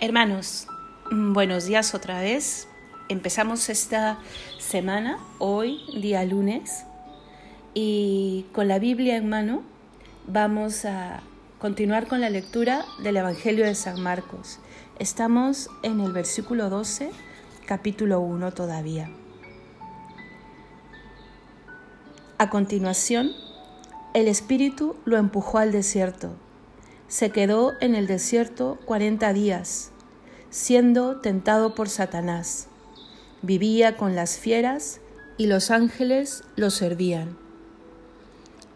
Hermanos, mm, buenos días otra vez. Empezamos esta semana, hoy, día lunes, y con la Biblia en mano vamos a continuar con la lectura del Evangelio de San Marcos. Estamos en el versículo 12, capítulo 1 todavía. A continuación, el Espíritu lo empujó al desierto se quedó en el desierto cuarenta días, siendo tentado por Satanás. Vivía con las fieras y los ángeles lo servían.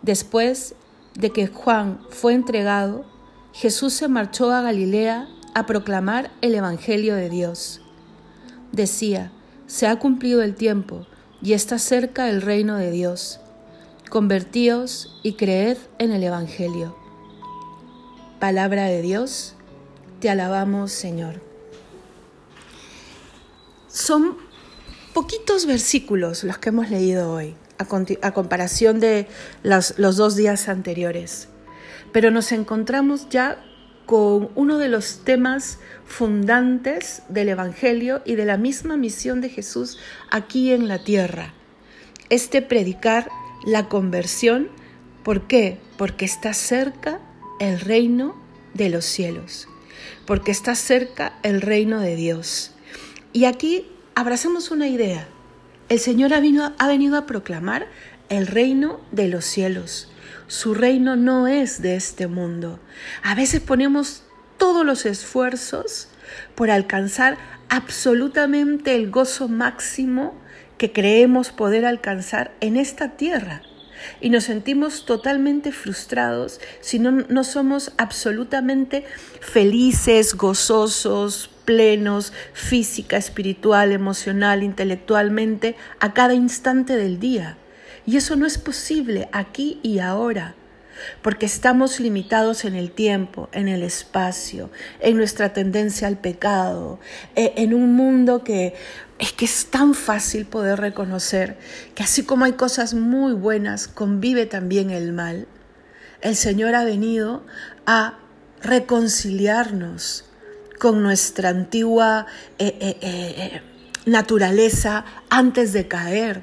Después de que Juan fue entregado, Jesús se marchó a Galilea a proclamar el Evangelio de Dios. Decía, se ha cumplido el tiempo y está cerca el reino de Dios. Convertíos y creed en el Evangelio. Palabra de Dios, te alabamos Señor. Son poquitos versículos los que hemos leído hoy, a, comparación de los, dos días anteriores, pero nos encontramos ya con uno de los temas fundantes del Evangelio y de la misma misión de Jesús aquí en la tierra. Este predicar la conversión, ¿por qué? Porque está cerca el reino de los cielos, porque está cerca el reino de Dios. Y aquí abrazamos una idea. El Señor ha, ha venido a proclamar el reino de los cielos. Su reino no es de este mundo. A veces ponemos todos los esfuerzos por alcanzar absolutamente el gozo máximo que creemos poder alcanzar en esta tierra y nos sentimos totalmente frustrados si no, no somos absolutamente felices, gozosos, plenos, física, espiritual, emocional, intelectualmente, a cada instante del día. Y eso no es posible aquí y ahora porque estamos limitados en el tiempo, en el espacio, en nuestra tendencia al pecado, e, en un mundo que es que es tan fácil poder reconocer que así como hay cosas muy buenas, convive también el mal. El Señor ha venido a reconciliarnos con nuestra antigua eh, eh, eh, naturaleza antes de caer.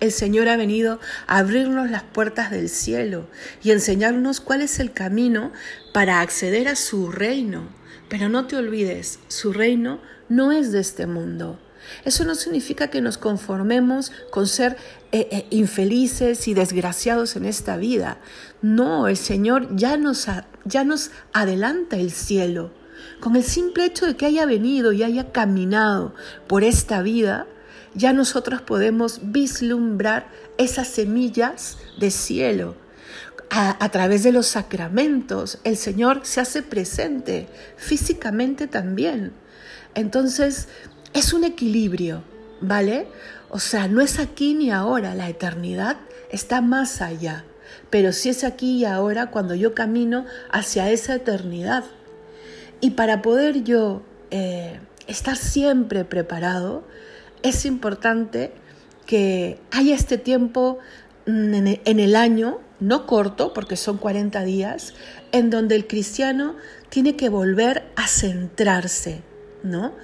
El Señor ha venido a abrirnos las puertas del cielo y enseñarnos cuál es el camino para acceder a su reino. Pero no te olvides, su reino no es de este mundo. Eso no significa que nos conformemos con ser eh, eh, infelices y desgraciados en esta vida. No, el Señor ya nos adelanta el cielo. Con el simple hecho de que haya venido y haya caminado por esta vida, ya nosotros podemos vislumbrar esas semillas de cielo. a, través de los sacramentos, el Señor se hace presente físicamente también. Entonces, es un equilibrio, ¿vale? O sea, no es aquí ni ahora, la eternidad está más allá, pero sí es aquí y ahora cuando yo camino hacia esa eternidad. Y para poder yo eh, estar siempre preparado, es importante que haya este tiempo mm, en el año, no corto, porque son 40 días, en donde el cristiano tiene que volver a centrarse, ¿no?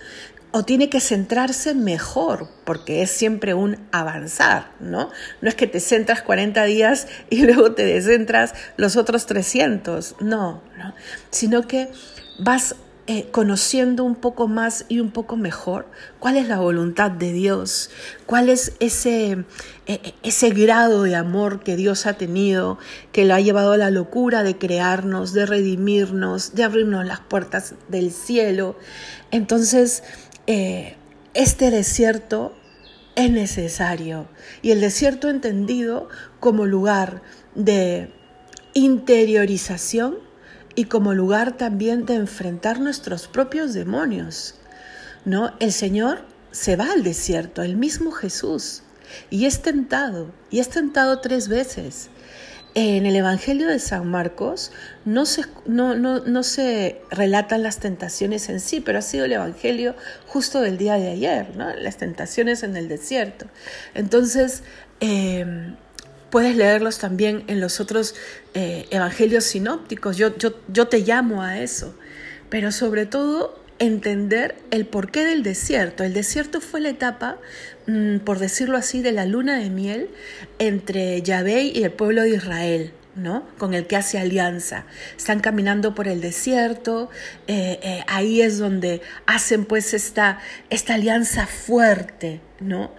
o tiene que centrarse mejor, porque es siempre un avanzar, ¿no? No es que te centras 40 días y luego te descentras los otros 300, no, ¿no? Sino que vas eh, conociendo un poco más y un poco mejor cuál es la voluntad de Dios, cuál es ese, eh, eh, ese grado de amor que Dios ha tenido, que lo ha llevado a la locura de crearnos, de redimirnos, de abrirnos las puertas del cielo. Entonces, este desierto es necesario y el desierto entendido como lugar de interiorización y como lugar también de enfrentar nuestros propios demonios. ¿No? El Señor se va al desierto, el mismo Jesús, y es tentado, y es tentado tres veces. En el Evangelio de San Marcos no se, no, no, se relatan las tentaciones en sí, pero ha sido el Evangelio justo del día de ayer, ¿no? las tentaciones en el desierto. Entonces, eh, Puedes leerlos también en los otros eh, evangelios sinópticos. Yo, yo, yo te llamo a eso. Pero sobre todo entender el porqué del desierto. El desierto fue la etapa, mm, por decirlo así, de la luna de miel entre Yahvé y el pueblo de Israel. ¿No? con el que hace alianza. Están caminando por el desierto, eh, eh, ahí es donde hacen pues esta, esta alianza fuerte, ¿no?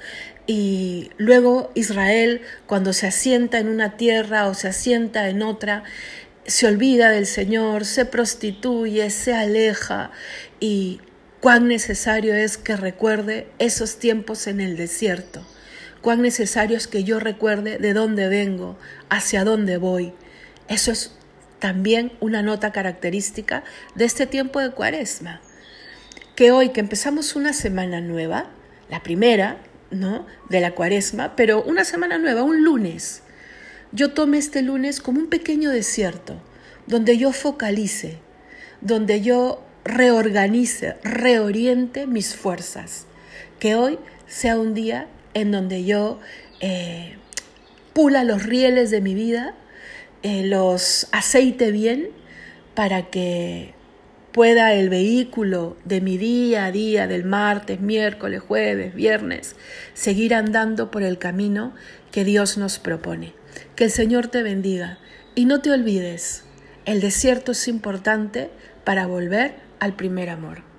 Y luego Israel, cuando se asienta en una tierra o se asienta en otra, se olvida del Señor, se prostituye, se aleja y cuán necesario es que recuerde esos tiempos en el desierto, cuán necesario es que yo recuerde de dónde vengo, hacia dónde voy. Eso es también una nota característica de este tiempo de cuaresma, que hoy que empezamos una semana nueva, la primera, ¿no? de la cuaresma, pero una semana nueva, un lunes, yo tome este lunes como un pequeño desierto, donde yo focalice, donde yo reorganice, reoriente mis fuerzas. Que hoy sea un día en donde yo eh, pula los rieles de mi vida, eh, los aceite bien para que pueda el vehículo de mi día a día, del martes, miércoles, jueves, viernes, seguir andando por el camino que Dios nos propone. Que el Señor te bendiga y no te olvides, el desierto es importante para volver al primer amor.